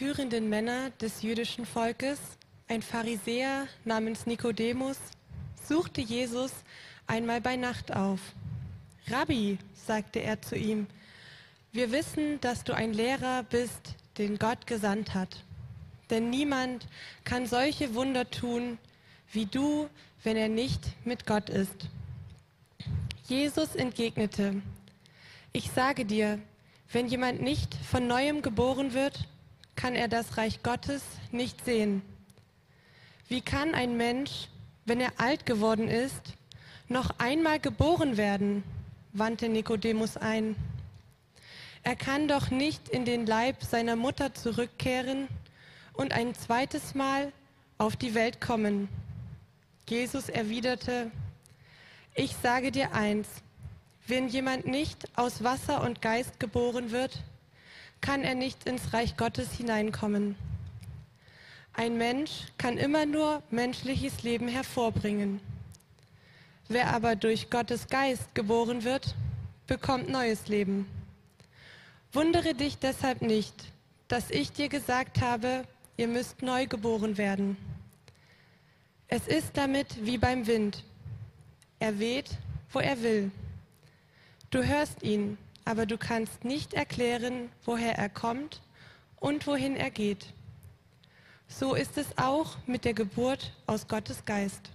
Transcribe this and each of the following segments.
führenden Männer des jüdischen Volkes, ein Pharisäer namens Nikodemus, suchte Jesus einmal bei Nacht auf. Rabbi, sagte er zu ihm, wir wissen, dass du ein Lehrer bist, den Gott gesandt hat. Denn niemand kann solche Wunder tun wie du, wenn er nicht mit Gott ist. Jesus entgegnete, ich sage dir, wenn jemand nicht von neuem geboren wird, kann er das Reich Gottes nicht sehen. Wie kann ein Mensch, wenn er alt geworden ist, noch einmal geboren werden? wandte Nikodemus ein. Er kann doch nicht in den Leib seiner Mutter zurückkehren und ein zweites Mal auf die Welt kommen. Jesus erwiderte, ich sage dir eins, wenn jemand nicht aus Wasser und Geist geboren wird, kann er nicht ins Reich Gottes hineinkommen. Ein Mensch kann immer nur menschliches Leben hervorbringen. Wer aber durch Gottes Geist geboren wird, bekommt neues Leben. Wundere dich deshalb nicht, dass ich dir gesagt habe, ihr müsst neu geboren werden. Es ist damit wie beim Wind. Er weht, wo er will. Du hörst ihn, aber du kannst nicht erklären, woher er kommt und wohin er geht. So ist es auch mit der Geburt aus Gottes Geist.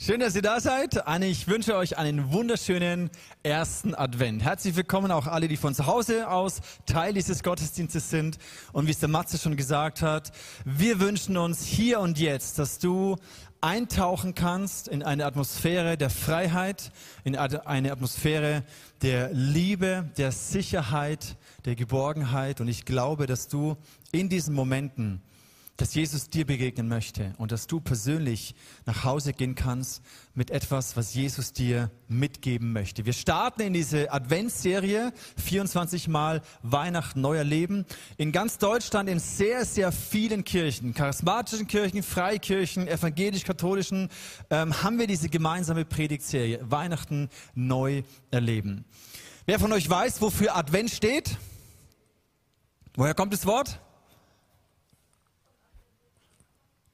Schön, dass ihr da seid. Ich wünsche euch einen wunderschönen ersten Advent. Herzlich willkommen auch alle, die von zu Hause aus Teil dieses Gottesdienstes sind. Und wie es der Matze schon gesagt hat, wir wünschen uns hier und jetzt, dass du eintauchen kannst in eine Atmosphäre der Freiheit, in eine Atmosphäre der Liebe, der Sicherheit, der Geborgenheit. Und ich glaube, dass du in diesen Momenten dass Jesus dir begegnen möchte und dass du persönlich nach Hause gehen kannst mit etwas, was Jesus dir mitgeben möchte. Wir starten in diese Adventsserie 24 Mal Weihnachten neuer Leben in ganz Deutschland in sehr, sehr vielen Kirchen, charismatischen Kirchen, Freikirchen, evangelisch-katholischen, ähm, haben wir diese gemeinsame Predigtserie Weihnachten neu erleben. Wer von euch weiß, wofür Advent steht? Woher kommt das Wort?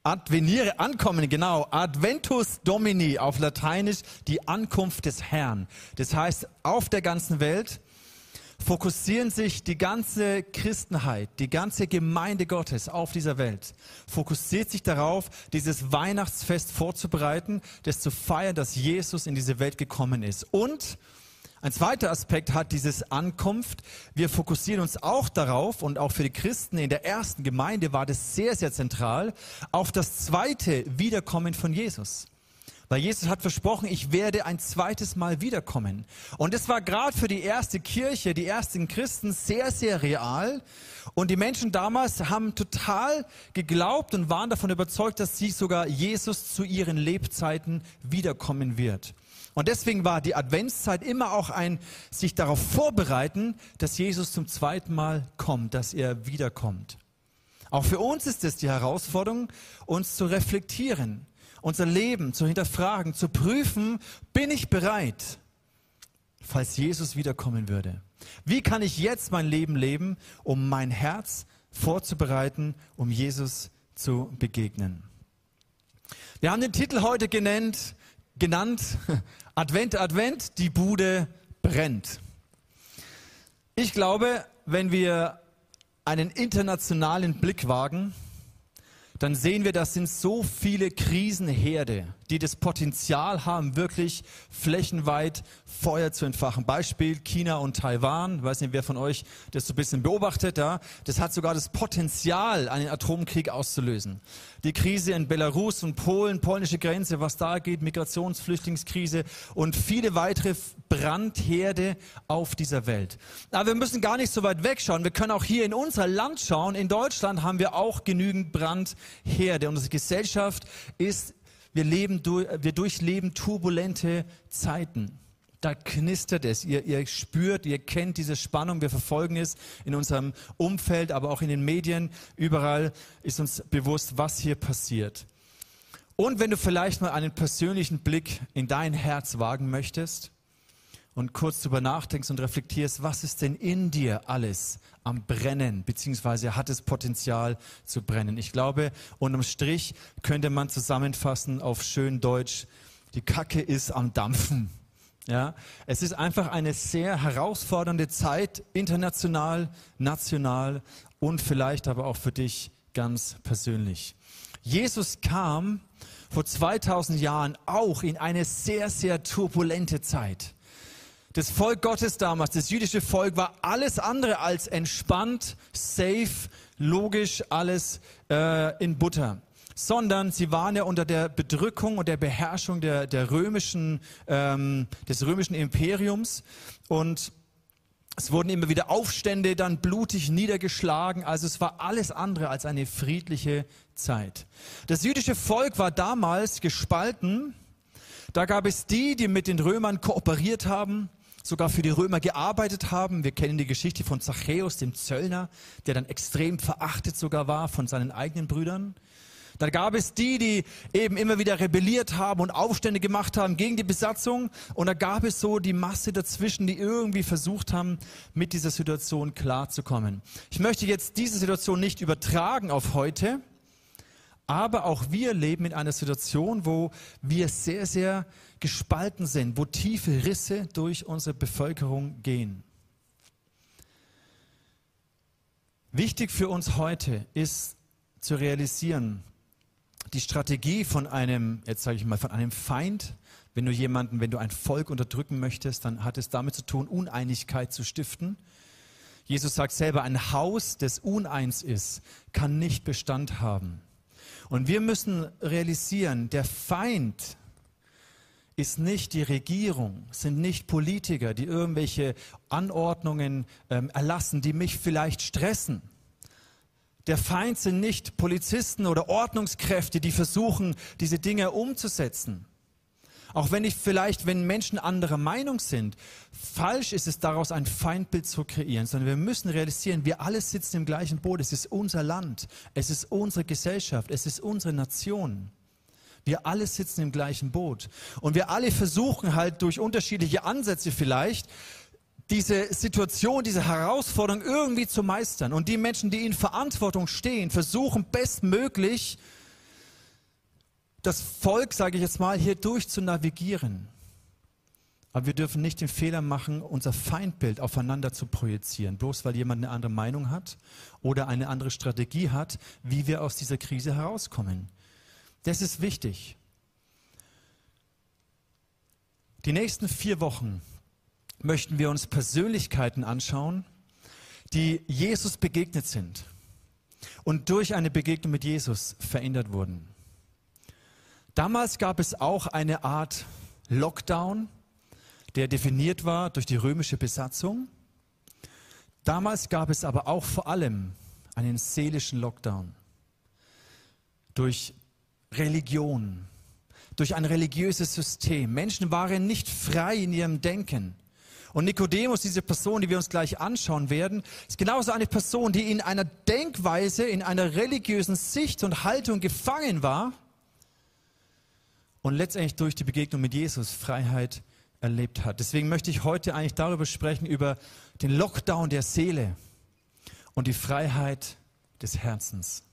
Advenire, ankommen, genau. Adventus Domini auf Lateinisch, die Ankunft des Herrn. Das heißt, auf der ganzen Welt fokussieren sich die ganze Christenheit, die ganze Gemeinde Gottes auf dieser Welt, fokussiert sich darauf, dieses Weihnachtsfest vorzubereiten, das zu feiern, dass Jesus in diese Welt gekommen ist. Und ein zweiter Aspekt hat dieses Ankunft. Wir fokussieren uns auch darauf und auch für die Christen in der ersten Gemeinde war das sehr, sehr zentral auf das zweite Wiederkommen von Jesus. Weil Jesus hat versprochen, ich werde ein zweites Mal wiederkommen. Und es war gerade für die erste Kirche, die ersten Christen sehr, sehr real. Und die Menschen damals haben total geglaubt und waren davon überzeugt, dass sie sogar Jesus zu ihren Lebzeiten wiederkommen wird. Und deswegen war die Adventszeit immer auch ein sich darauf vorbereiten, dass Jesus zum zweiten Mal kommt, dass er wiederkommt. Auch für uns ist es die Herausforderung, uns zu reflektieren, unser Leben zu hinterfragen, zu prüfen, bin ich bereit, falls Jesus wiederkommen würde? Wie kann ich jetzt mein Leben leben, um mein Herz vorzubereiten, um Jesus zu begegnen? Wir haben den Titel heute genannt, genannt Advent, Advent, die Bude brennt. Ich glaube, wenn wir einen internationalen Blick wagen, dann sehen wir, das sind so viele Krisenherde, die das Potenzial haben, wirklich flächenweit Feuer zu entfachen. Beispiel China und Taiwan. Ich weiß nicht, wer von euch das so ein bisschen beobachtet. Ja? Das hat sogar das Potenzial, einen Atomkrieg auszulösen. Die Krise in Belarus und Polen, polnische Grenze, was da geht, Migrations-, Flüchtlingskrise und viele weitere Brandherde auf dieser Welt. Aber wir müssen gar nicht so weit wegschauen. Wir können auch hier in unser Land schauen. In Deutschland haben wir auch genügend Brandherde. Unsere Gesellschaft ist wir, leben, wir durchleben turbulente Zeiten. da knistert es. Ihr, ihr spürt, ihr kennt diese Spannung, wir verfolgen es in unserem Umfeld, aber auch in den Medien. Überall ist uns bewusst, was hier passiert. Und wenn du vielleicht mal einen persönlichen Blick in dein Herz wagen möchtest und kurz darüber nachdenkst und reflektierst, was ist denn in dir alles am Brennen, beziehungsweise hat es Potenzial zu brennen. Ich glaube, unterm Strich könnte man zusammenfassen auf schön Deutsch, die Kacke ist am Dampfen. Ja, es ist einfach eine sehr herausfordernde Zeit, international, national und vielleicht aber auch für dich ganz persönlich. Jesus kam vor 2000 Jahren auch in eine sehr, sehr turbulente Zeit. Das Volk Gottes damals, das jüdische Volk, war alles andere als entspannt, safe, logisch, alles äh, in Butter. Sondern sie waren ja unter der Bedrückung und der Beherrschung der, der römischen, ähm, des römischen Imperiums und es wurden immer wieder Aufstände, dann blutig niedergeschlagen. Also es war alles andere als eine friedliche Zeit. Das jüdische Volk war damals gespalten. Da gab es die, die mit den Römern kooperiert haben sogar für die Römer gearbeitet haben. Wir kennen die Geschichte von Zachäus, dem Zöllner, der dann extrem verachtet sogar war von seinen eigenen Brüdern. Da gab es die, die eben immer wieder rebelliert haben und Aufstände gemacht haben gegen die Besatzung. Und da gab es so die Masse dazwischen, die irgendwie versucht haben, mit dieser Situation klarzukommen. Ich möchte jetzt diese Situation nicht übertragen auf heute, aber auch wir leben in einer Situation, wo wir sehr, sehr gespalten sind, wo tiefe Risse durch unsere Bevölkerung gehen. Wichtig für uns heute ist zu realisieren, die Strategie von einem, jetzt sage ich mal, von einem Feind, wenn du jemanden, wenn du ein Volk unterdrücken möchtest, dann hat es damit zu tun, Uneinigkeit zu stiften. Jesus sagt selber, ein Haus, das uneins ist, kann nicht Bestand haben. Und wir müssen realisieren, der Feind ist nicht die Regierung, sind nicht Politiker, die irgendwelche Anordnungen ähm, erlassen, die mich vielleicht stressen. Der Feind sind nicht Polizisten oder Ordnungskräfte, die versuchen, diese Dinge umzusetzen. Auch wenn ich vielleicht, wenn Menschen anderer Meinung sind, falsch ist es daraus ein Feindbild zu kreieren, sondern wir müssen realisieren, wir alle sitzen im gleichen Boot. Es ist unser Land, es ist unsere Gesellschaft, es ist unsere Nation. Wir alle sitzen im gleichen Boot. Und wir alle versuchen halt durch unterschiedliche Ansätze vielleicht, diese Situation, diese Herausforderung irgendwie zu meistern. Und die Menschen, die in Verantwortung stehen, versuchen bestmöglich das Volk, sage ich jetzt mal, hier durch zu navigieren. Aber wir dürfen nicht den Fehler machen, unser Feindbild aufeinander zu projizieren, bloß weil jemand eine andere Meinung hat oder eine andere Strategie hat, wie wir aus dieser Krise herauskommen. Das ist wichtig. Die nächsten vier Wochen möchten wir uns Persönlichkeiten anschauen, die Jesus begegnet sind und durch eine Begegnung mit Jesus verändert wurden. Damals gab es auch eine Art Lockdown, der definiert war durch die römische Besatzung. Damals gab es aber auch vor allem einen seelischen Lockdown durch Religion, durch ein religiöses System. Menschen waren nicht frei in ihrem Denken. Und Nikodemus, diese Person, die wir uns gleich anschauen werden, ist genauso eine Person, die in einer Denkweise, in einer religiösen Sicht und Haltung gefangen war und letztendlich durch die Begegnung mit Jesus Freiheit erlebt hat. Deswegen möchte ich heute eigentlich darüber sprechen, über den Lockdown der Seele und die Freiheit des Herzens.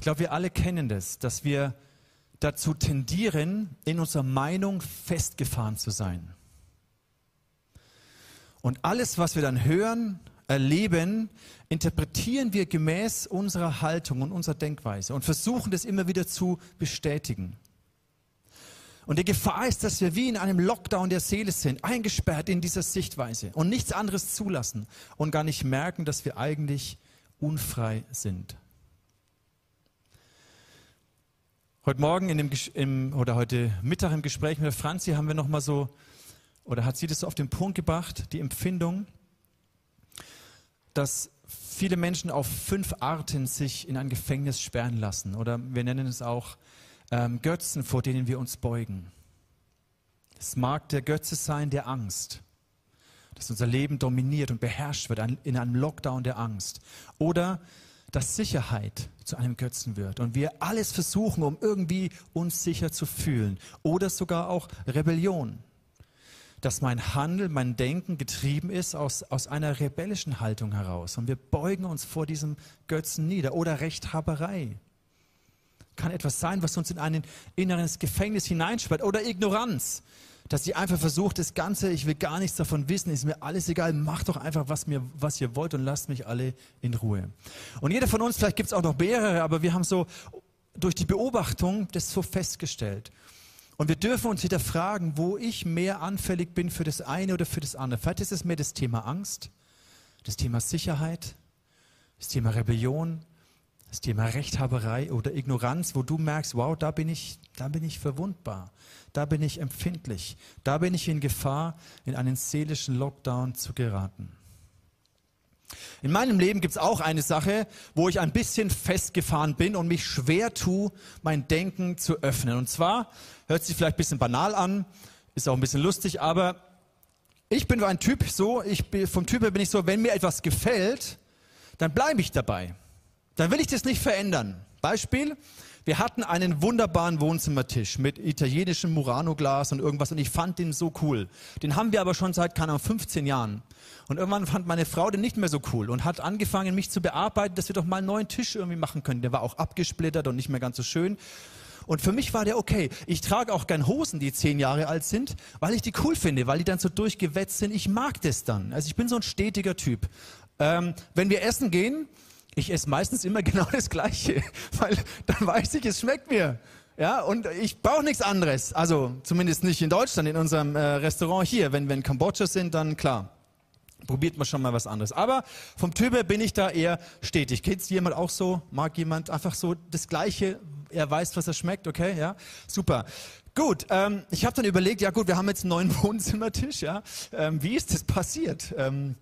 Ich glaube, wir alle kennen das, dass wir dazu tendieren, in unserer Meinung festgefahren zu sein. Und alles, was wir dann hören, erleben, interpretieren wir gemäß unserer Haltung und unserer Denkweise und versuchen das immer wieder zu bestätigen. Und die Gefahr ist, dass wir wie in einem Lockdown der Seele sind, eingesperrt in dieser Sichtweise und nichts anderes zulassen und gar nicht merken, dass wir eigentlich unfrei sind. Heute Morgen in dem, im, oder heute Mittag im Gespräch mit Franzi haben wir noch mal so, oder hat sie das so auf den Punkt gebracht, die Empfindung, dass viele Menschen auf fünf Arten sich in ein Gefängnis sperren lassen. Oder wir nennen es auch ähm, Götzen, vor denen wir uns beugen. Es mag der Götze sein der Angst, dass unser Leben dominiert und beherrscht wird in einem Lockdown der Angst. Oder dass Sicherheit zu einem Götzen wird und wir alles versuchen, um irgendwie uns sicher zu fühlen. Oder sogar auch Rebellion. Dass mein Handel, mein Denken getrieben ist aus, aus einer rebellischen Haltung heraus. Und wir beugen uns vor diesem Götzen nieder. Oder Rechthaberei kann etwas sein, was uns in ein inneres Gefängnis hineinsperrt. Oder Ignoranz, dass sie einfach versucht, das Ganze, ich will gar nichts davon wissen, ist mir alles egal, macht doch einfach, was, mir, was ihr wollt und lasst mich alle in Ruhe. Und jeder von uns, vielleicht gibt es auch noch mehrere, aber wir haben so durch die Beobachtung das so festgestellt. Und wir dürfen uns wieder fragen, wo ich mehr anfällig bin für das eine oder für das andere. Vielleicht ist es mehr das Thema Angst, das Thema Sicherheit, das Thema Rebellion, das Thema Rechthaberei oder Ignoranz, wo du merkst, wow, da bin ich, da bin ich verwundbar, da bin ich empfindlich, da bin ich in Gefahr, in einen seelischen Lockdown zu geraten. In meinem Leben gibt es auch eine Sache, wo ich ein bisschen festgefahren bin und mich schwer tue, mein Denken zu öffnen. Und zwar hört sich vielleicht ein bisschen banal an, ist auch ein bisschen lustig, aber ich bin ein Typ so, ich bin, vom Typ her bin ich so, wenn mir etwas gefällt, dann bleibe ich dabei dann will ich das nicht verändern. Beispiel, wir hatten einen wunderbaren Wohnzimmertisch mit italienischem Murano-Glas und irgendwas und ich fand den so cool. Den haben wir aber schon seit, keine Ahnung, 15 Jahren. Und irgendwann fand meine Frau den nicht mehr so cool und hat angefangen, mich zu bearbeiten, dass wir doch mal einen neuen Tisch irgendwie machen können. Der war auch abgesplittert und nicht mehr ganz so schön. Und für mich war der okay. Ich trage auch gern Hosen, die zehn Jahre alt sind, weil ich die cool finde, weil die dann so durchgewetzt sind. Ich mag das dann. Also ich bin so ein stetiger Typ. Ähm, wenn wir essen gehen, ich esse meistens immer genau das Gleiche, weil dann weiß ich, es schmeckt mir. Ja, und ich brauche nichts anderes. Also zumindest nicht in Deutschland, in unserem äh, Restaurant hier. Wenn wir in Kambodscha sind, dann klar. Probiert man schon mal was anderes. Aber vom Typ her bin ich da eher stetig. Geht es jemand auch so? Mag jemand einfach so das Gleiche? Er weiß, was er schmeckt, okay? Ja, super. Gut, ähm, ich habe dann überlegt, ja gut, wir haben jetzt einen neuen Wohnzimmertisch, ja. Ähm, wie ist das passiert? Ähm,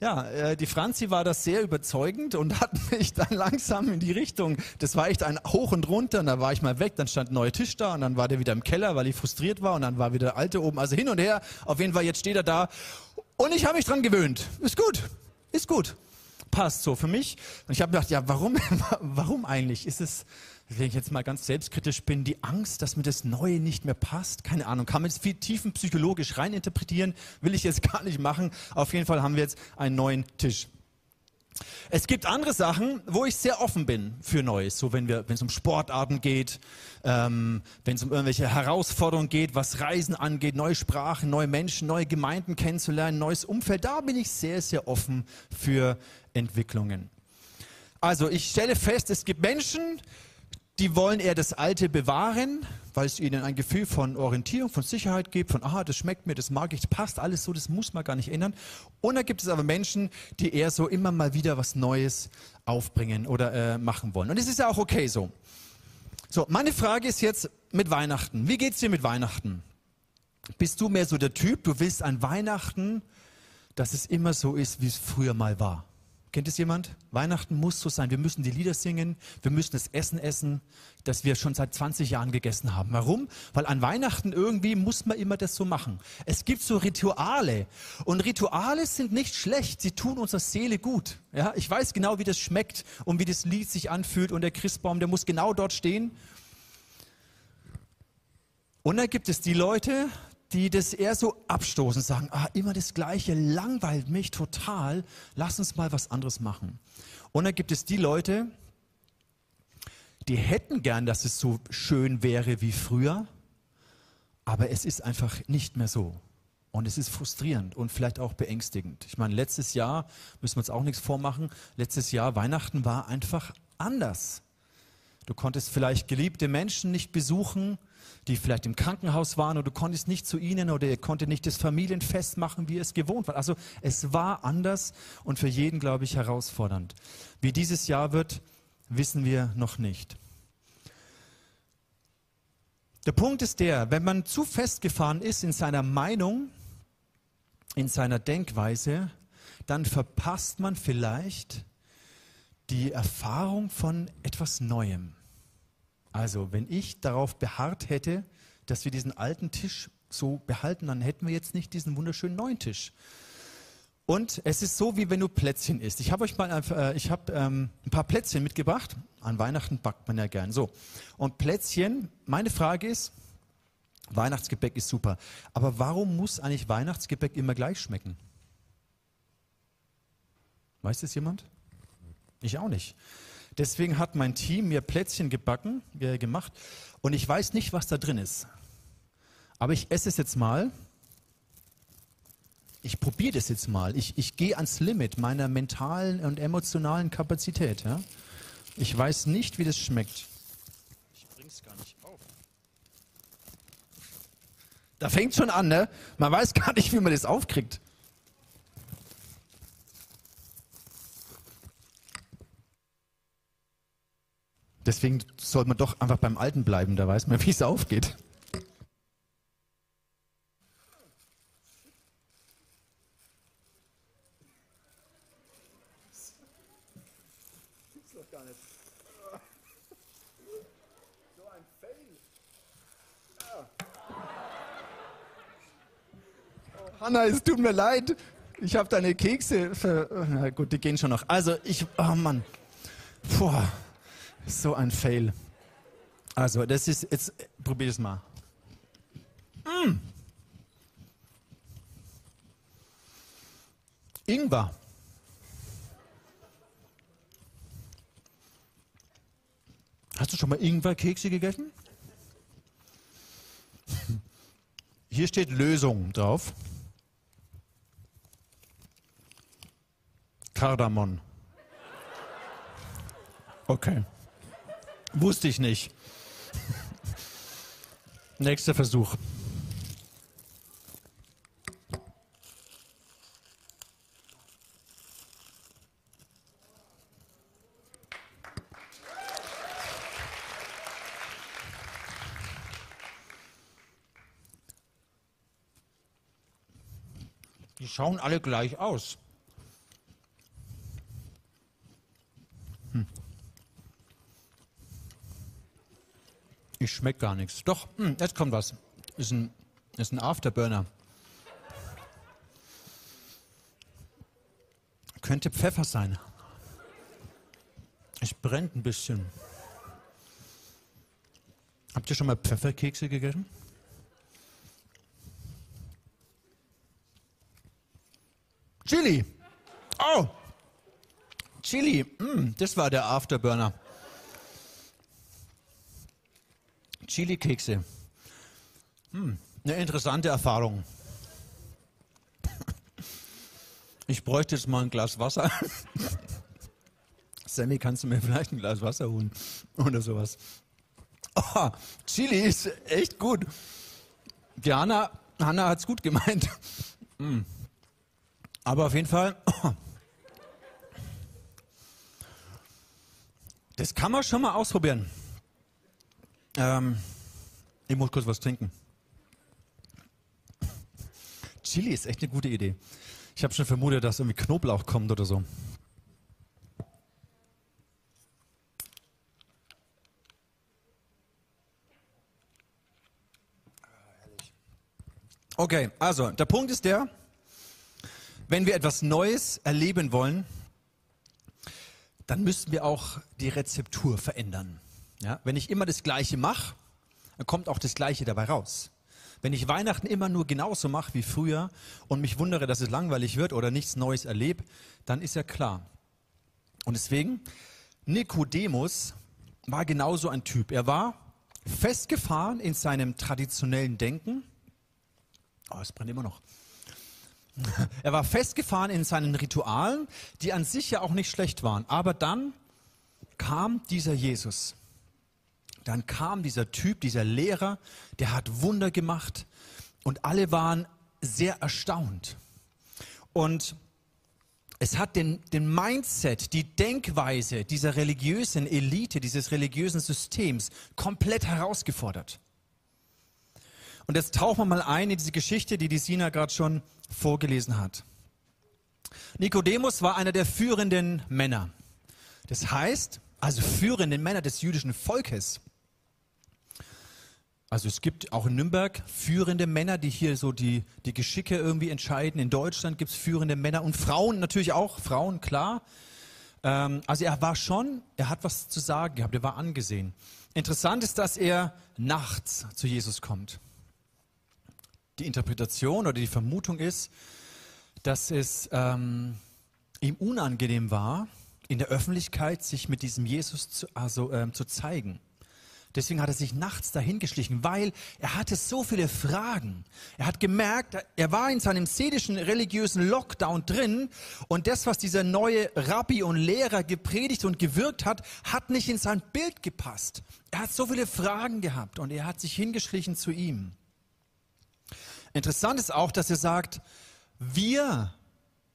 ja, äh, die Franzi war das sehr überzeugend und hat mich dann langsam in die Richtung, das war echt ein Hoch und Runter, und dann war ich mal weg, dann stand ein neuer Tisch da und dann war der wieder im Keller, weil ich frustriert war und dann war wieder der alte oben, also hin und her, auf jeden Fall, jetzt steht er da und ich habe mich dran gewöhnt. Ist gut, ist gut, passt so für mich. Und ich habe gedacht, ja, warum, warum eigentlich? Ist es wenn ich jetzt mal ganz selbstkritisch bin, die Angst, dass mir das Neue nicht mehr passt. Keine Ahnung, kann man jetzt viel tiefenpsychologisch reininterpretieren, will ich jetzt gar nicht machen. Auf jeden Fall haben wir jetzt einen neuen Tisch. Es gibt andere Sachen, wo ich sehr offen bin für Neues. So wenn es um Sportarten geht, ähm, wenn es um irgendwelche Herausforderungen geht, was Reisen angeht, neue Sprachen, neue Menschen, neue Gemeinden kennenzulernen, neues Umfeld, da bin ich sehr, sehr offen für Entwicklungen. Also ich stelle fest, es gibt Menschen, die wollen eher das Alte bewahren, weil es ihnen ein Gefühl von Orientierung, von Sicherheit gibt, von, aha, das schmeckt mir, das mag ich, das passt alles so, das muss man gar nicht ändern. Und dann gibt es aber Menschen, die eher so immer mal wieder was Neues aufbringen oder äh, machen wollen. Und es ist ja auch okay so. So, meine Frage ist jetzt mit Weihnachten. Wie geht's dir mit Weihnachten? Bist du mehr so der Typ, du willst an Weihnachten, dass es immer so ist, wie es früher mal war? Kennt es jemand? Weihnachten muss so sein. Wir müssen die Lieder singen, wir müssen das Essen essen, das wir schon seit 20 Jahren gegessen haben. Warum? Weil an Weihnachten irgendwie muss man immer das so machen. Es gibt so Rituale und Rituale sind nicht schlecht, sie tun unserer Seele gut. Ja, ich weiß genau, wie das schmeckt und wie das Lied sich anfühlt und der Christbaum, der muss genau dort stehen. Und dann gibt es die Leute, die das eher so abstoßen, sagen, ah, immer das Gleiche, langweilt mich total, lass uns mal was anderes machen. Und dann gibt es die Leute, die hätten gern, dass es so schön wäre wie früher, aber es ist einfach nicht mehr so. Und es ist frustrierend und vielleicht auch beängstigend. Ich meine, letztes Jahr, müssen wir uns auch nichts vormachen, letztes Jahr Weihnachten war einfach anders. Du konntest vielleicht geliebte Menschen nicht besuchen, die vielleicht im Krankenhaus waren oder du konntest nicht zu ihnen oder ihr konntet nicht das Familienfest machen, wie es gewohnt war. Also es war anders und für jeden, glaube ich, herausfordernd. Wie dieses Jahr wird, wissen wir noch nicht. Der Punkt ist der, wenn man zu festgefahren ist in seiner Meinung, in seiner Denkweise, dann verpasst man vielleicht die Erfahrung von etwas Neuem. Also, wenn ich darauf beharrt hätte, dass wir diesen alten Tisch so behalten, dann hätten wir jetzt nicht diesen wunderschönen neuen Tisch. Und es ist so, wie wenn du Plätzchen isst. Ich habe euch mal äh, ich hab, ähm, ein paar Plätzchen mitgebracht. An Weihnachten backt man ja gern. So. Und Plätzchen, meine Frage ist, Weihnachtsgebäck ist super. Aber warum muss eigentlich Weihnachtsgebäck immer gleich schmecken? Weiß das jemand? Ich auch nicht. Deswegen hat mein Team mir Plätzchen gebacken, äh, gemacht. Und ich weiß nicht, was da drin ist. Aber ich esse es jetzt mal ich probiere das jetzt mal. Ich, ich gehe ans Limit meiner mentalen und emotionalen Kapazität. Ja? Ich weiß nicht, wie das schmeckt. Ich bring's gar nicht auf. Da fängt schon an, ne? Man weiß gar nicht, wie man das aufkriegt. Deswegen sollte man doch einfach beim Alten bleiben, da weiß man, wie es aufgeht. Hanna, es tut mir leid. Ich habe deine Kekse ver Na gut, die gehen schon noch. Also ich, oh Mann. Puh, so ein Fail. Also das ist, jetzt probier es mal. Mm. Ingwer. Hast du schon mal Ingwer-Kekse gegessen? Hier steht Lösung drauf. Kardamom. Okay. Wusste ich nicht. Nächster Versuch. Die schauen alle gleich aus. Ich schmecke gar nichts. Doch, mh, hm, jetzt kommt was. Ist ein, ist ein Afterburner. Könnte Pfeffer sein. Es brennt ein bisschen. Habt ihr schon mal Pfefferkekse gegessen? Chili. Oh, Chili. Mm, das war der Afterburner. Chili-Kekse. Hm, eine interessante Erfahrung. Ich bräuchte jetzt mal ein Glas Wasser. Sammy, kannst du mir vielleicht ein Glas Wasser holen? Oder sowas. Oh, Chili ist echt gut. Die Hanna, Hanna hat es gut gemeint. Mm. Aber auf jeden Fall, oh. das kann man schon mal ausprobieren. Ähm, ich muss kurz was trinken. Chili ist echt eine gute Idee. Ich habe schon vermutet, dass irgendwie Knoblauch kommt oder so. Okay, also der Punkt ist der, wenn wir etwas Neues erleben wollen, dann müssen wir auch die Rezeptur verändern. Ja, wenn ich immer das Gleiche mache, dann kommt auch das Gleiche dabei raus. Wenn ich Weihnachten immer nur genauso mache wie früher und mich wundere, dass es langweilig wird oder nichts Neues erlebe, dann ist ja klar. Und deswegen, Nikodemus war genauso ein Typ. Er war festgefahren in seinem traditionellen Denken. Oh, es brennt immer noch. Er war festgefahren in seinen Ritualen, die an sich ja auch nicht schlecht waren. Aber dann kam dieser Jesus dann kam dieser Typ, dieser Lehrer, der hat Wunder gemacht und alle waren sehr erstaunt. Und es hat den, den Mindset, die Denkweise dieser religiösen Elite, dieses religiösen Systems komplett herausgefordert. Und jetzt tauchen wir mal ein in diese Geschichte, die die Sina gerade schon vorgelesen hat. Nikodemus war einer der führenden Männer. Das heißt, also führenden Männer des jüdischen Volkes. Also es gibt auch in Nürnberg führende Männer, die hier so die, die Geschicke irgendwie entscheiden. In Deutschland gibt es führende Männer und Frauen natürlich auch, Frauen, klar. Ähm, also er war schon, er hat was zu sagen gehabt, er war angesehen. Interessant ist, dass er nachts zu Jesus kommt. Die Interpretation oder die Vermutung ist, dass es ähm, ihm unangenehm war, in der Öffentlichkeit sich mit diesem Jesus zu, also, ähm, zu zeigen. Deswegen hat er sich nachts dahingeschlichen, weil er hatte so viele Fragen. Er hat gemerkt, er war in seinem seelischen religiösen Lockdown drin und das, was dieser neue Rabbi und Lehrer gepredigt und gewirkt hat, hat nicht in sein Bild gepasst. Er hat so viele Fragen gehabt und er hat sich hingeschlichen zu ihm. Interessant ist auch, dass er sagt, wir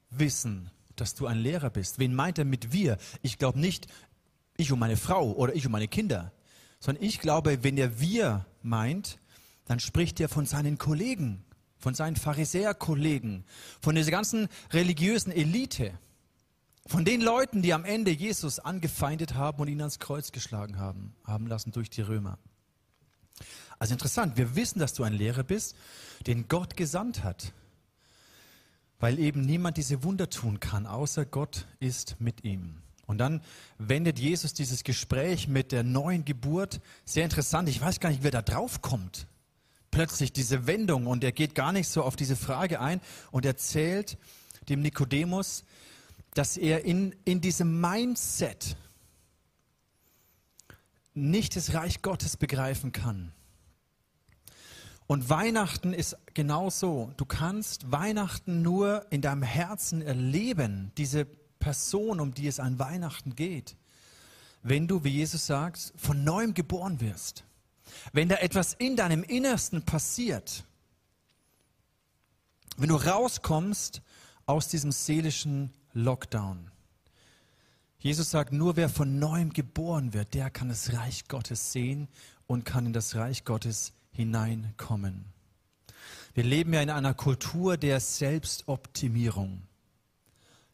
wissen, dass du ein Lehrer bist. Wen meint er mit wir? Ich glaube nicht ich und meine Frau oder ich und meine Kinder, sondern ich glaube, wenn er wir meint, dann spricht er von seinen Kollegen, von seinen Pharisäerkollegen, von dieser ganzen religiösen Elite, von den Leuten, die am Ende Jesus angefeindet haben und ihn ans Kreuz geschlagen haben, haben lassen durch die Römer. Also interessant, wir wissen, dass du ein Lehrer bist, den Gott gesandt hat weil eben niemand diese Wunder tun kann, außer Gott ist mit ihm. Und dann wendet Jesus dieses Gespräch mit der neuen Geburt sehr interessant. Ich weiß gar nicht, wer da drauf kommt. Plötzlich diese Wendung und er geht gar nicht so auf diese Frage ein und erzählt dem Nikodemus, dass er in, in diesem Mindset nicht das Reich Gottes begreifen kann. Und Weihnachten ist genauso. Du kannst Weihnachten nur in deinem Herzen erleben, diese Person, um die es an Weihnachten geht, wenn du, wie Jesus sagt, von neuem geboren wirst. Wenn da etwas in deinem Innersten passiert. Wenn du rauskommst aus diesem seelischen Lockdown. Jesus sagt, nur wer von neuem geboren wird, der kann das Reich Gottes sehen und kann in das Reich Gottes hineinkommen. Wir leben ja in einer Kultur der Selbstoptimierung.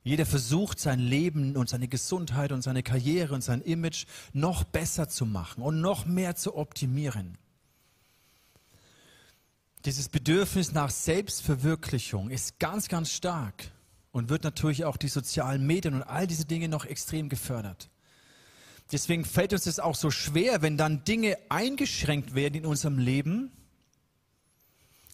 Jeder versucht sein Leben und seine Gesundheit und seine Karriere und sein Image noch besser zu machen und noch mehr zu optimieren. Dieses Bedürfnis nach Selbstverwirklichung ist ganz, ganz stark und wird natürlich auch die sozialen Medien und all diese Dinge noch extrem gefördert. Deswegen fällt uns es auch so schwer, wenn dann Dinge eingeschränkt werden in unserem Leben,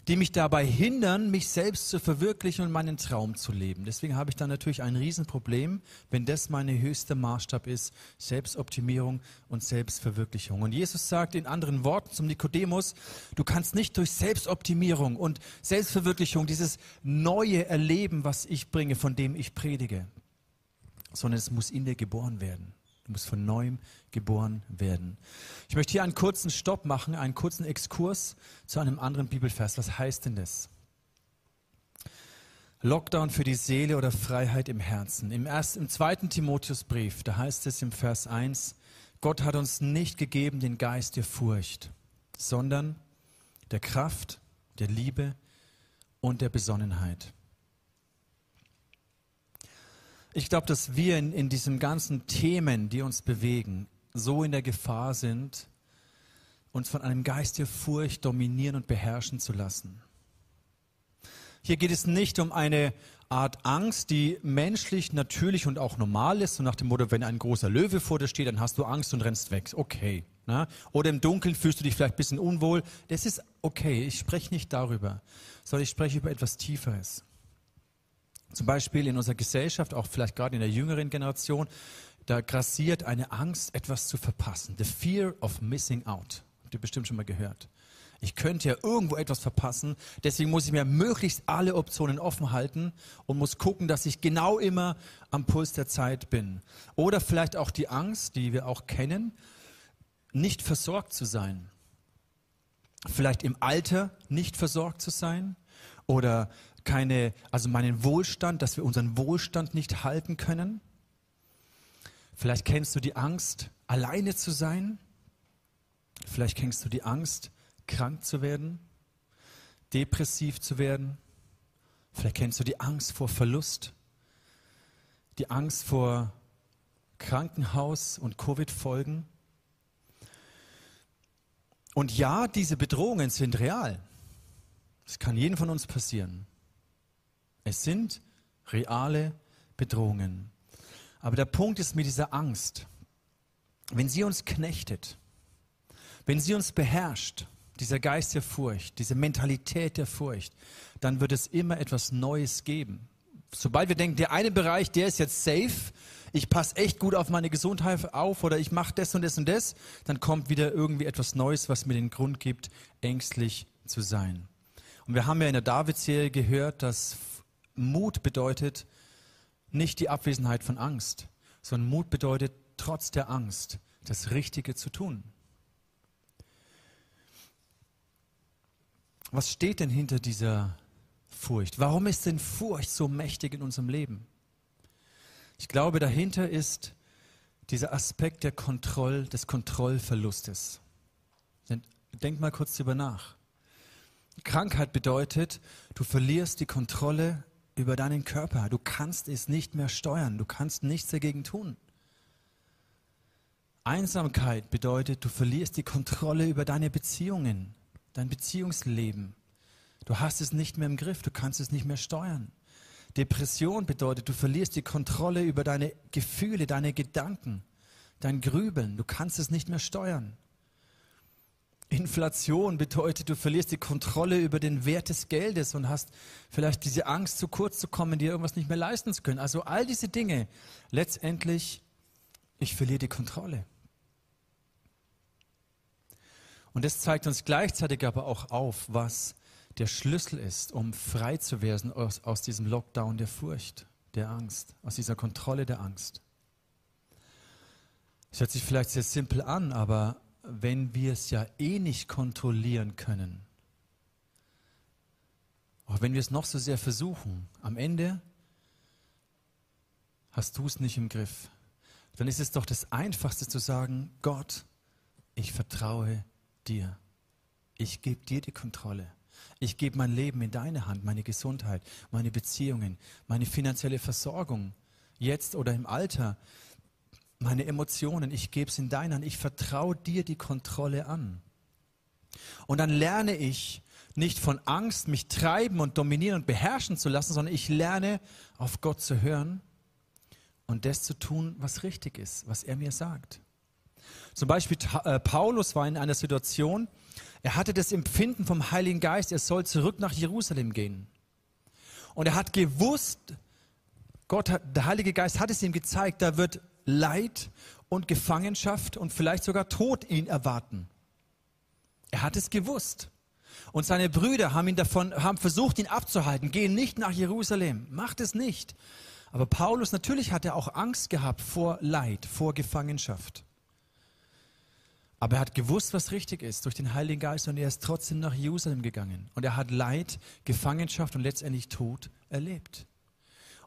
die mich dabei hindern, mich selbst zu verwirklichen und meinen Traum zu leben. Deswegen habe ich dann natürlich ein Riesenproblem, wenn das meine höchste Maßstab ist, Selbstoptimierung und Selbstverwirklichung. Und Jesus sagt in anderen Worten zum Nikodemus, du kannst nicht durch Selbstoptimierung und Selbstverwirklichung dieses neue erleben, was ich bringe, von dem ich predige, sondern es muss in dir geboren werden. Du musst von neuem geboren werden. Ich möchte hier einen kurzen Stopp machen, einen kurzen Exkurs zu einem anderen Bibelvers. Was heißt denn das? Lockdown für die Seele oder Freiheit im Herzen. Im, ersten, im zweiten Timotheusbrief, da heißt es im Vers 1, Gott hat uns nicht gegeben den Geist der Furcht, sondern der Kraft, der Liebe und der Besonnenheit. Ich glaube, dass wir in, in diesen ganzen Themen, die uns bewegen, so in der Gefahr sind, uns von einem Geist der Furcht dominieren und beherrschen zu lassen. Hier geht es nicht um eine Art Angst, die menschlich, natürlich und auch normal ist. So nach dem Motto, wenn ein großer Löwe vor dir steht, dann hast du Angst und rennst weg. Okay. Na? Oder im Dunkeln fühlst du dich vielleicht ein bisschen unwohl. Das ist okay. Ich spreche nicht darüber, sondern ich spreche über etwas Tieferes. Zum Beispiel in unserer Gesellschaft, auch vielleicht gerade in der jüngeren Generation, da grassiert eine Angst, etwas zu verpassen. The fear of missing out. Habt ihr bestimmt schon mal gehört. Ich könnte ja irgendwo etwas verpassen, deswegen muss ich mir möglichst alle Optionen offen halten und muss gucken, dass ich genau immer am Puls der Zeit bin. Oder vielleicht auch die Angst, die wir auch kennen, nicht versorgt zu sein. Vielleicht im Alter nicht versorgt zu sein oder keine, also meinen Wohlstand, dass wir unseren Wohlstand nicht halten können. Vielleicht kennst du die Angst, alleine zu sein. Vielleicht kennst du die Angst, krank zu werden, depressiv zu werden. Vielleicht kennst du die Angst vor Verlust, die Angst vor Krankenhaus und Covid-Folgen. Und ja, diese Bedrohungen sind real. Es kann jedem von uns passieren. Es sind reale Bedrohungen. Aber der Punkt ist mit dieser Angst, wenn sie uns knechtet, wenn sie uns beherrscht, dieser Geist der Furcht, diese Mentalität der Furcht, dann wird es immer etwas Neues geben. Sobald wir denken, der eine Bereich, der ist jetzt safe, ich passe echt gut auf meine Gesundheit auf oder ich mache das und das und das, dann kommt wieder irgendwie etwas Neues, was mir den Grund gibt, ängstlich zu sein. Und wir haben ja in der David-Serie gehört, dass Mut bedeutet nicht die Abwesenheit von Angst, sondern Mut bedeutet trotz der Angst das Richtige zu tun. Was steht denn hinter dieser Furcht? Warum ist denn Furcht so mächtig in unserem Leben? Ich glaube, dahinter ist dieser Aspekt der Kontroll, des Kontrollverlustes. Denk mal kurz darüber nach. Krankheit bedeutet, du verlierst die Kontrolle über deinen Körper. Du kannst es nicht mehr steuern. Du kannst nichts dagegen tun. Einsamkeit bedeutet, du verlierst die Kontrolle über deine Beziehungen, dein Beziehungsleben. Du hast es nicht mehr im Griff, du kannst es nicht mehr steuern. Depression bedeutet, du verlierst die Kontrolle über deine Gefühle, deine Gedanken, dein Grübeln. Du kannst es nicht mehr steuern. Inflation bedeutet, du verlierst die Kontrolle über den Wert des Geldes und hast vielleicht diese Angst, zu kurz zu kommen, dir irgendwas nicht mehr leisten zu können. Also all diese Dinge, letztendlich, ich verliere die Kontrolle. Und das zeigt uns gleichzeitig aber auch auf, was der Schlüssel ist, um frei zu werden aus, aus diesem Lockdown der Furcht, der Angst, aus dieser Kontrolle der Angst. Es hört sich vielleicht sehr simpel an, aber wenn wir es ja eh nicht kontrollieren können, auch wenn wir es noch so sehr versuchen, am Ende hast du es nicht im Griff. Dann ist es doch das Einfachste zu sagen, Gott, ich vertraue dir. Ich gebe dir die Kontrolle. Ich gebe mein Leben in deine Hand, meine Gesundheit, meine Beziehungen, meine finanzielle Versorgung, jetzt oder im Alter, meine Emotionen, ich gebe es in deine Hand, ich vertraue dir die Kontrolle an. Und dann lerne ich nicht von Angst, mich treiben und dominieren und beherrschen zu lassen, sondern ich lerne auf Gott zu hören und das zu tun, was richtig ist, was er mir sagt. Zum Beispiel äh, Paulus war in einer Situation, er hatte das Empfinden vom Heiligen Geist, er soll zurück nach Jerusalem gehen. Und er hat gewusst, Gott, der Heilige Geist hat es ihm gezeigt, da wird Leid und Gefangenschaft und vielleicht sogar Tod ihn erwarten. Er hat es gewusst. Und seine Brüder haben ihn davon, haben versucht, ihn abzuhalten. Geh nicht nach Jerusalem. Macht es nicht. Aber Paulus, natürlich hat er auch Angst gehabt vor Leid, vor Gefangenschaft. Aber er hat gewusst, was richtig ist durch den Heiligen Geist und er ist trotzdem nach Jerusalem gegangen. Und er hat Leid, Gefangenschaft und letztendlich Tod erlebt.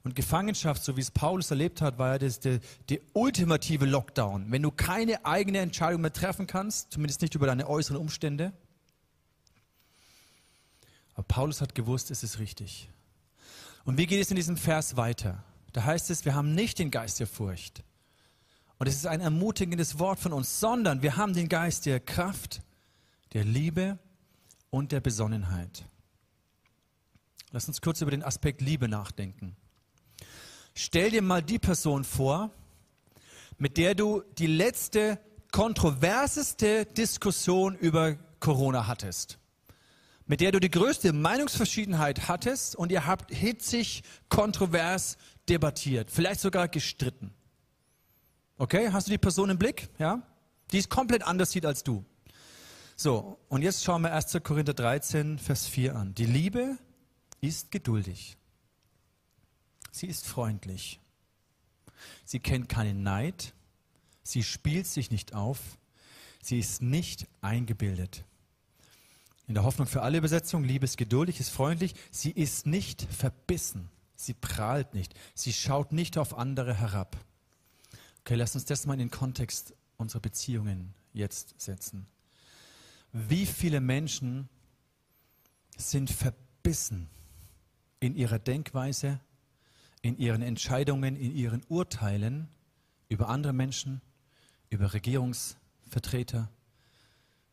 Und Gefangenschaft, so wie es Paulus erlebt hat, war ja das, der, der ultimative Lockdown. Wenn du keine eigene Entscheidung mehr treffen kannst, zumindest nicht über deine äußeren Umstände. Aber Paulus hat gewusst, es ist richtig. Und wie geht es in diesem Vers weiter? Da heißt es, wir haben nicht den Geist der Furcht. Und es ist ein ermutigendes Wort von uns, sondern wir haben den Geist der Kraft, der Liebe und der Besonnenheit. Lass uns kurz über den Aspekt Liebe nachdenken. Stell dir mal die Person vor, mit der du die letzte kontroverseste Diskussion über Corona hattest. Mit der du die größte Meinungsverschiedenheit hattest und ihr habt hitzig, kontrovers debattiert, vielleicht sogar gestritten. Okay, hast du die Person im Blick? Ja? Die es komplett anders sieht als du. So, und jetzt schauen wir 1. Korinther 13, Vers 4 an. Die Liebe ist geduldig. Sie ist freundlich. Sie kennt keinen Neid. Sie spielt sich nicht auf. Sie ist nicht eingebildet. In der Hoffnung für alle Übersetzungen, Liebe ist geduldig, ist freundlich. Sie ist nicht verbissen. Sie prahlt nicht. Sie schaut nicht auf andere herab. Okay, lass uns das mal in den Kontext unserer Beziehungen jetzt setzen. Wie viele Menschen sind verbissen in ihrer Denkweise, in ihren Entscheidungen, in ihren Urteilen über andere Menschen, über Regierungsvertreter,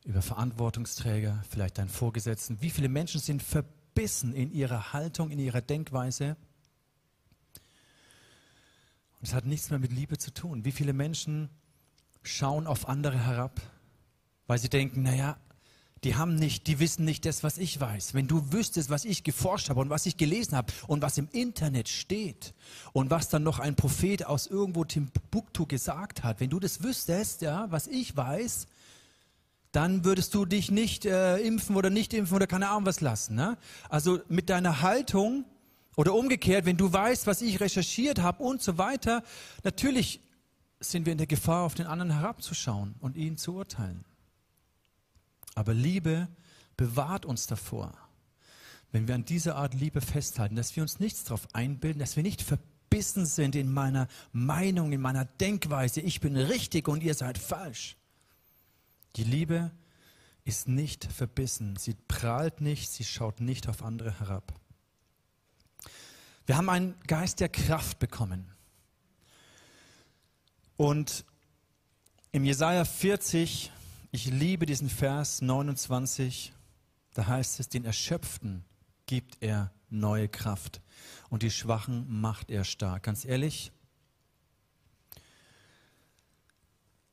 über Verantwortungsträger, vielleicht deinen Vorgesetzten. Wie viele Menschen sind verbissen in ihrer Haltung, in ihrer Denkweise? Und es hat nichts mehr mit Liebe zu tun. Wie viele Menschen schauen auf andere herab, weil sie denken, naja, die haben nicht, die wissen nicht das, was ich weiß. Wenn du wüsstest, was ich geforscht habe und was ich gelesen habe und was im Internet steht und was dann noch ein Prophet aus irgendwo Timbuktu gesagt hat, wenn du das wüsstest, ja, was ich weiß, dann würdest du dich nicht äh, impfen oder nicht impfen oder keine Ahnung was lassen. Ne? Also mit deiner Haltung oder umgekehrt, wenn du weißt, was ich recherchiert habe und so weiter, natürlich sind wir in der Gefahr, auf den anderen herabzuschauen und ihn zu urteilen. Aber Liebe bewahrt uns davor, wenn wir an dieser Art Liebe festhalten, dass wir uns nichts darauf einbilden, dass wir nicht verbissen sind in meiner Meinung, in meiner Denkweise, ich bin richtig und ihr seid falsch, die Liebe ist nicht verbissen, sie prahlt nicht, sie schaut nicht auf andere herab. Wir haben einen Geist der Kraft bekommen. Und im Jesaja 40, ich liebe diesen Vers 29, da heißt es, den Erschöpften gibt er neue Kraft und die Schwachen macht er stark. Ganz ehrlich,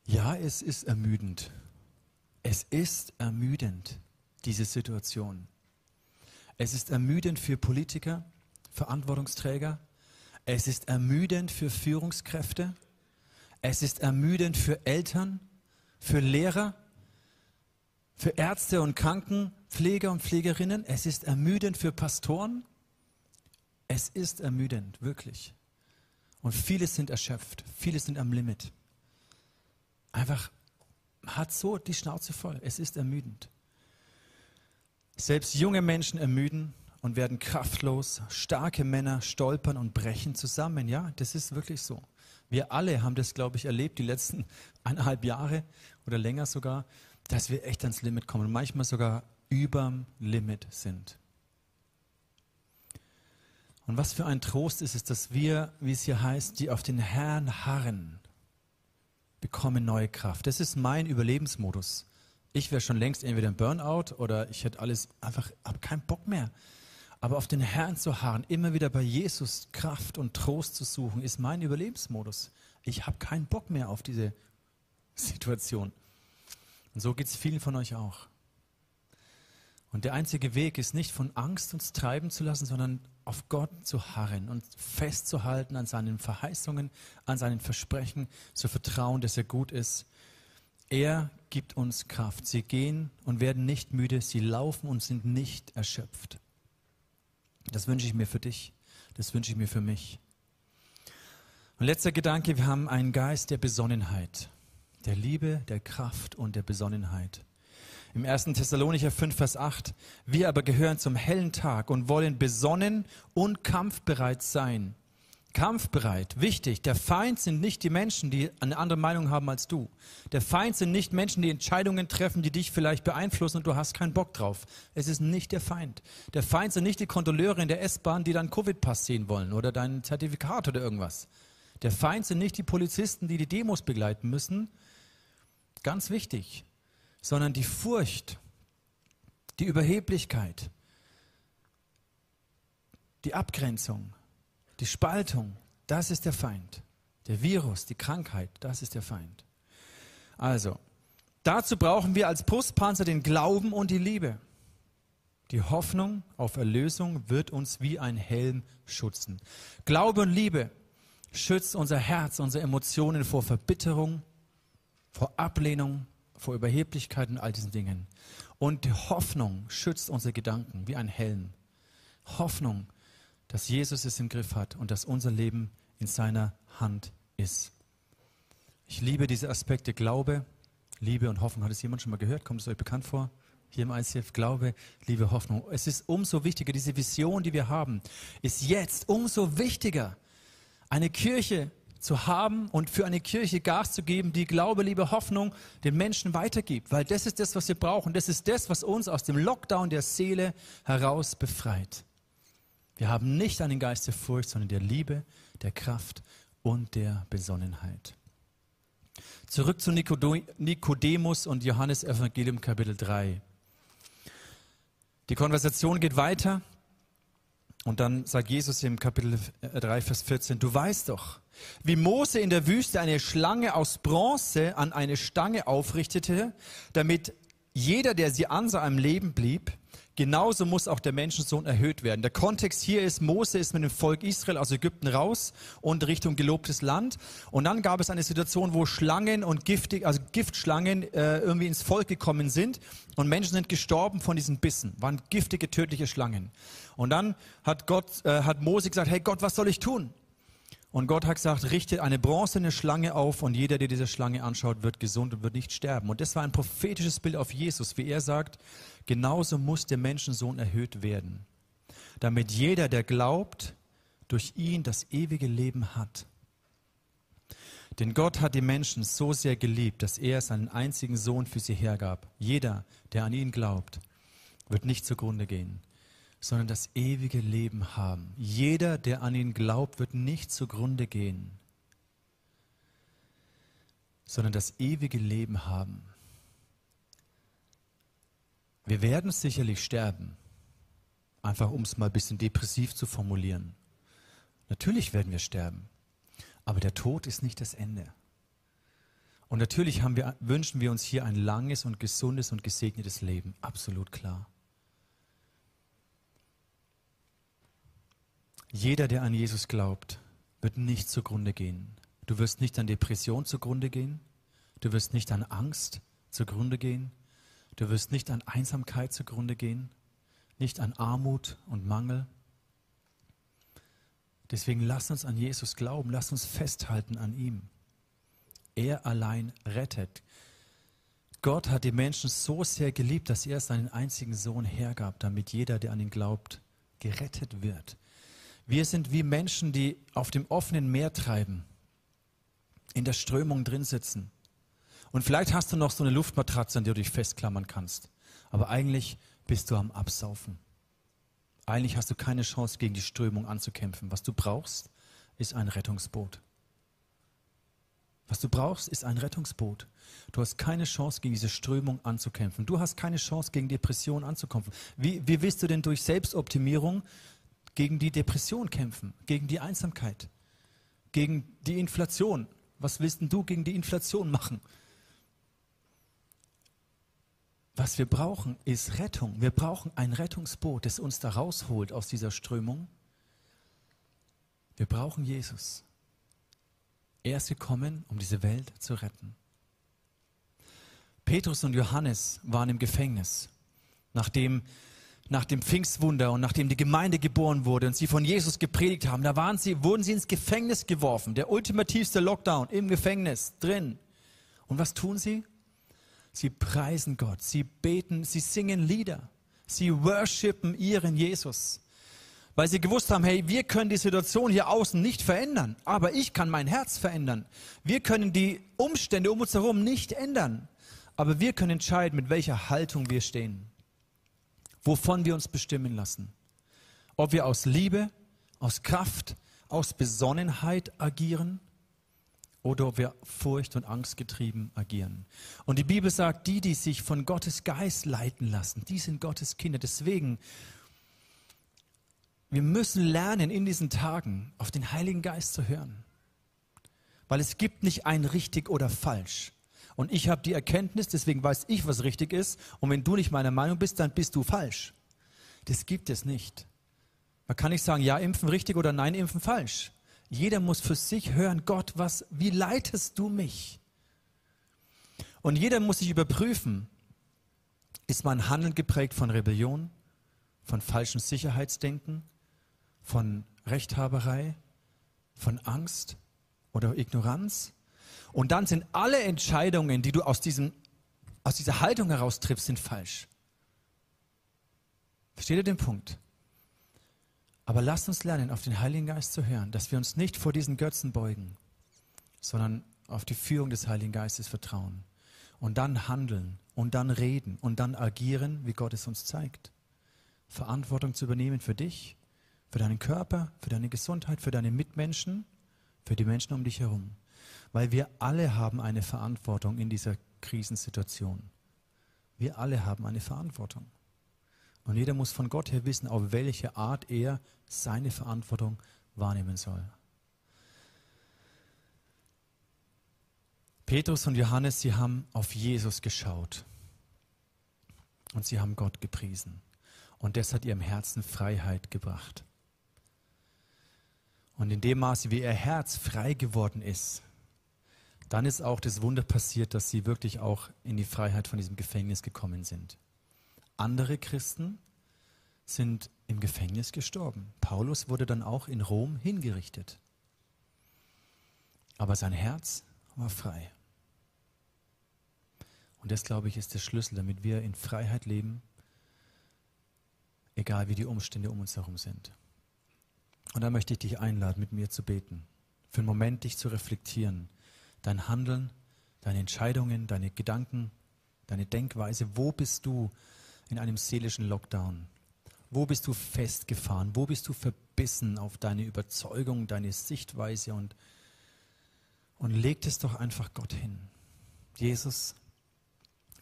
ja, es ist ermüdend, es ist ermüdend, diese Situation. Es ist ermüdend für Politiker, Verantwortungsträger. Es ist ermüdend für Führungskräfte. Es ist ermüdend für Eltern, für Lehrer, für Ärzte und Krankenpfleger und Pflegerinnen. Es ist ermüdend für Pastoren. Es ist ermüdend, wirklich. Und viele sind erschöpft, viele sind am Limit. Einfach hat so die Schnauze voll. Es ist ermüdend. Selbst junge Menschen ermüden und werden kraftlos. Starke Männer stolpern und brechen zusammen. Ja, das ist wirklich so. Wir alle haben das, glaube ich, erlebt, die letzten eineinhalb Jahre oder länger sogar, dass wir echt ans Limit kommen und manchmal sogar überm Limit sind. Und was für ein Trost ist es, dass wir, wie es hier heißt, die auf den Herrn harren, bekommen neue Kraft. Das ist mein Überlebensmodus. Ich wäre schon längst entweder im Burnout oder ich hätte alles einfach, habe keinen Bock mehr. Aber auf den Herrn zu harren, immer wieder bei Jesus Kraft und Trost zu suchen, ist mein Überlebensmodus. Ich habe keinen Bock mehr auf diese Situation. Und so geht es vielen von euch auch. Und der einzige Weg ist nicht von Angst uns treiben zu lassen, sondern auf Gott zu harren und festzuhalten an seinen Verheißungen, an seinen Versprechen, zu vertrauen, dass er gut ist. Er gibt uns Kraft. Sie gehen und werden nicht müde, sie laufen und sind nicht erschöpft. Das wünsche ich mir für dich, das wünsche ich mir für mich. Und letzter Gedanke, wir haben einen Geist der Besonnenheit, der Liebe, der Kraft und der Besonnenheit. Im 1. Thessalonicher 5, Vers 8. Wir aber gehören zum hellen Tag und wollen besonnen und kampfbereit sein. Kampfbereit, wichtig. Der Feind sind nicht die Menschen, die eine andere Meinung haben als du. Der Feind sind nicht Menschen, die Entscheidungen treffen, die dich vielleicht beeinflussen und du hast keinen Bock drauf. Es ist nicht der Feind. Der Feind sind nicht die Kontrolleure in der S-Bahn, die deinen Covid-Pass sehen wollen oder dein Zertifikat oder irgendwas. Der Feind sind nicht die Polizisten, die die Demos begleiten müssen. Ganz wichtig sondern die Furcht, die Überheblichkeit, die Abgrenzung, die Spaltung, das ist der Feind. Der Virus, die Krankheit, das ist der Feind. Also, dazu brauchen wir als Brustpanzer den Glauben und die Liebe. Die Hoffnung auf Erlösung wird uns wie ein Helm schützen. Glaube und Liebe schützt unser Herz, unsere Emotionen vor Verbitterung, vor Ablehnung, vor Überheblichkeit und all diesen Dingen. Und die Hoffnung schützt unsere Gedanken wie ein Helm. Hoffnung, dass Jesus es im Griff hat und dass unser Leben in seiner Hand ist. Ich liebe diese Aspekte Glaube, Liebe und Hoffnung. Hat es jemand schon mal gehört? Kommt es euch bekannt vor? Hier im ICF Glaube, Liebe, Hoffnung. Es ist umso wichtiger, diese Vision, die wir haben, ist jetzt umso wichtiger. Eine Kirche zu haben und für eine Kirche Gas zu geben, die Glaube, Liebe, Hoffnung den Menschen weitergibt. Weil das ist das, was wir brauchen. Das ist das, was uns aus dem Lockdown der Seele heraus befreit. Wir haben nicht einen Geist der Furcht, sondern der Liebe, der Kraft und der Besonnenheit. Zurück zu Nikodemus und Johannes Evangelium Kapitel 3. Die Konversation geht weiter und dann sagt Jesus im Kapitel 3, Vers 14, du weißt doch, wie Mose in der Wüste eine Schlange aus Bronze an eine Stange aufrichtete, damit jeder, der sie ansah, am Leben blieb. Genauso muss auch der Menschensohn erhöht werden. Der Kontext hier ist, Mose ist mit dem Volk Israel aus Ägypten raus und Richtung gelobtes Land. Und dann gab es eine Situation, wo Schlangen und giftig, also Giftschlangen äh, irgendwie ins Volk gekommen sind und Menschen sind gestorben von diesen Bissen, waren giftige, tödliche Schlangen. Und dann hat Gott, äh, hat Mose gesagt, hey Gott, was soll ich tun? Und Gott hat gesagt, richte eine bronzene Schlange auf und jeder, der diese Schlange anschaut, wird gesund und wird nicht sterben. Und das war ein prophetisches Bild auf Jesus, wie er sagt, genauso muss der Menschensohn erhöht werden, damit jeder, der glaubt, durch ihn das ewige Leben hat. Denn Gott hat die Menschen so sehr geliebt, dass er seinen einzigen Sohn für sie hergab. Jeder, der an ihn glaubt, wird nicht zugrunde gehen, sondern das ewige Leben haben. Jeder, der an ihn glaubt, wird nicht zugrunde gehen, sondern das ewige Leben haben. Wir werden sicherlich sterben, einfach um es mal ein bisschen depressiv zu formulieren. Natürlich werden wir sterben, aber der Tod ist nicht das Ende. Und natürlich wir, wünschen wir uns hier ein langes und gesundes und gesegnetes Leben, absolut klar. Jeder, der an Jesus glaubt, wird nicht zugrunde gehen. Du wirst nicht an Depression zugrunde gehen. Du wirst nicht an Angst zugrunde gehen. Du wirst nicht an Einsamkeit zugrunde gehen. Nicht an Armut und Mangel. Deswegen lass uns an Jesus glauben. Lass uns festhalten an ihm. Er allein rettet. Gott hat die Menschen so sehr geliebt, dass er seinen einzigen Sohn hergab, damit jeder, der an ihn glaubt, gerettet wird. Wir sind wie Menschen, die auf dem offenen Meer treiben, in der Strömung drin sitzen. Und vielleicht hast du noch so eine Luftmatratze, an der du dich festklammern kannst. Aber eigentlich bist du am Absaufen. Eigentlich hast du keine Chance, gegen die Strömung anzukämpfen. Was du brauchst, ist ein Rettungsboot. Was du brauchst, ist ein Rettungsboot. Du hast keine Chance, gegen diese Strömung anzukämpfen. Du hast keine Chance, gegen Depression anzukämpfen. Wie, wie willst du denn durch Selbstoptimierung gegen die Depression kämpfen, gegen die Einsamkeit, gegen die Inflation. Was willst denn du gegen die Inflation machen? Was wir brauchen, ist Rettung. Wir brauchen ein Rettungsboot, das uns da rausholt aus dieser Strömung. Wir brauchen Jesus. Er ist gekommen, um diese Welt zu retten. Petrus und Johannes waren im Gefängnis, nachdem nach dem Pfingstwunder und nachdem die Gemeinde geboren wurde und sie von Jesus gepredigt haben, da waren sie, wurden sie ins Gefängnis geworfen. Der ultimativste Lockdown im Gefängnis drin. Und was tun sie? Sie preisen Gott, sie beten, sie singen Lieder, sie worshipen ihren Jesus. Weil sie gewusst haben, hey, wir können die Situation hier außen nicht verändern, aber ich kann mein Herz verändern. Wir können die Umstände um uns herum nicht ändern, aber wir können entscheiden, mit welcher Haltung wir stehen wovon wir uns bestimmen lassen. Ob wir aus Liebe, aus Kraft, aus Besonnenheit agieren oder ob wir Furcht und Angst getrieben agieren. Und die Bibel sagt, die, die sich von Gottes Geist leiten lassen, die sind Gottes Kinder. Deswegen, wir müssen lernen, in diesen Tagen auf den Heiligen Geist zu hören. Weil es gibt nicht ein richtig oder falsch. Und ich habe die Erkenntnis, deswegen weiß ich, was richtig ist. Und wenn du nicht meiner Meinung bist, dann bist du falsch. Das gibt es nicht. Man kann nicht sagen, ja, impfen richtig oder nein, impfen falsch. Jeder muss für sich hören, Gott, was, wie leitest du mich? Und jeder muss sich überprüfen, ist mein Handeln geprägt von Rebellion, von falschem Sicherheitsdenken, von Rechthaberei, von Angst oder Ignoranz? Und dann sind alle Entscheidungen, die du aus, diesem, aus dieser Haltung heraus triffst, sind falsch. Versteht ihr den Punkt? Aber lasst uns lernen, auf den Heiligen Geist zu hören, dass wir uns nicht vor diesen Götzen beugen, sondern auf die Führung des Heiligen Geistes vertrauen. Und dann handeln und dann reden und dann agieren, wie Gott es uns zeigt. Verantwortung zu übernehmen für dich, für deinen Körper, für deine Gesundheit, für deine Mitmenschen, für die Menschen um dich herum. weil wir alle haben eine Verantwortung in dieser Krisensituation. Wir alle haben eine Verantwortung. Und jeder muss von Gott her wissen, auf welche Art er seine Verantwortung wahrnehmen soll. Petrus und Johannes, sie haben auf Jesus geschaut und sie haben Gott gepriesen. Und das hat ihrem Herzen Freiheit gebracht. Und in dem Maße, wie ihr Herz frei geworden ist, dann ist auch das Wunder passiert, dass sie wirklich auch in die Freiheit von diesem Gefängnis gekommen sind. Andere Christen sind im Gefängnis gestorben. Paulus wurde dann auch in Rom hingerichtet. Aber sein Herz war frei. Und das, glaube ich, ist der Schlüssel, damit wir in Freiheit leben, egal wie die Umstände um uns herum sind. Und da möchte ich dich einladen, mit mir zu beten, für einen Moment dich zu reflektieren, dein Handeln, deine Entscheidungen, deine Gedanken, deine Denkweise. Wo bist du in einem seelischen Lockdown? Wo bist du festgefahren? Wo bist du verbissen auf deine Überzeugung, deine Sichtweise? Und, und leg es doch einfach Gott hin. Jesus,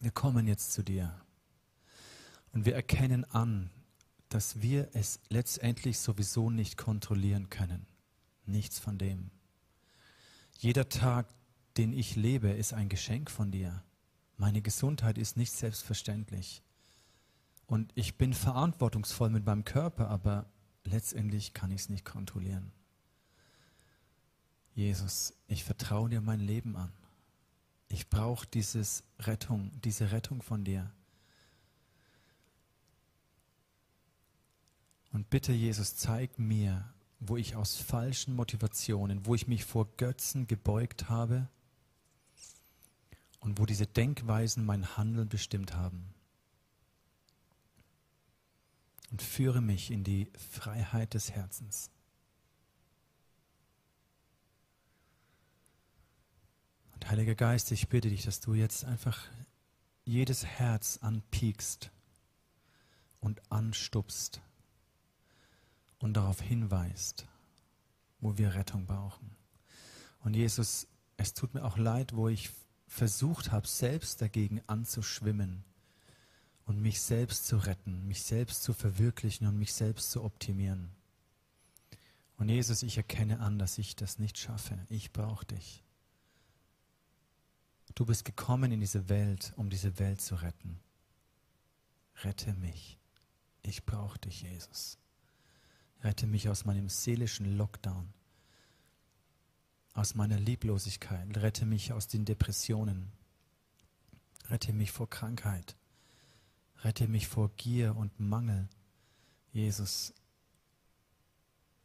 wir kommen jetzt zu dir. Und wir erkennen an, dass wir es letztendlich sowieso nicht kontrollieren können. Nichts von dem. Jeder Tag, den ich lebe, ist ein Geschenk von dir. Meine Gesundheit ist nicht selbstverständlich. Und ich bin verantwortungsvoll mit meinem Körper, aber letztendlich kann ich es nicht kontrollieren. Jesus, ich vertraue dir mein Leben an. Ich brauche dieses Rettung, diese Rettung von dir. Und bitte, Jesus, zeig mir, wo ich aus falschen Motivationen, wo ich mich vor Götzen gebeugt habe und wo diese Denkweisen mein Handeln bestimmt haben. Und führe mich in die Freiheit des Herzens. Und Heiliger Geist, ich bitte dich, dass du jetzt einfach jedes Herz anpiekst und anstupst und darauf hinweist, wo wir Rettung brauchen. Und Jesus, es tut mir auch leid, wo ich versucht habe, selbst dagegen anzuschwimmen und mich selbst zu retten, mich selbst zu verwirklichen und mich selbst zu optimieren. Und Jesus, ich erkenne an, dass ich das nicht schaffe. Ich brauche dich. Du bist gekommen in diese Welt, um diese Welt zu retten. Rette mich. Ich brauche dich, Jesus. Rette mich aus meinem seelischen Lockdown, aus meiner Lieblosigkeit. Rette mich aus den Depressionen. Rette mich vor Krankheit. Rette mich vor Gier und Mangel. Jesus,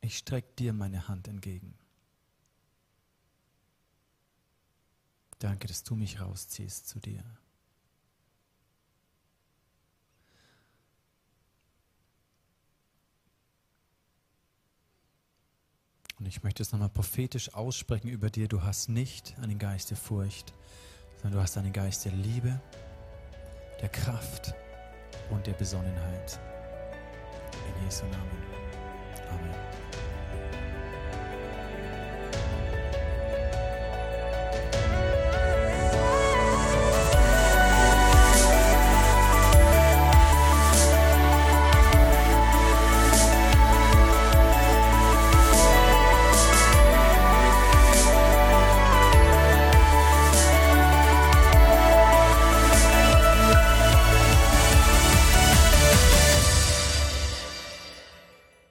ich strecke dir meine Hand entgegen. Danke, dass du mich rausziehst zu dir. Und ich möchte es nochmal prophetisch aussprechen über dir. Du hast nicht einen Geist der Furcht, sondern du hast einen Geist der Liebe, der Kraft und der Besonnenheit. In Jesu Namen. Amen.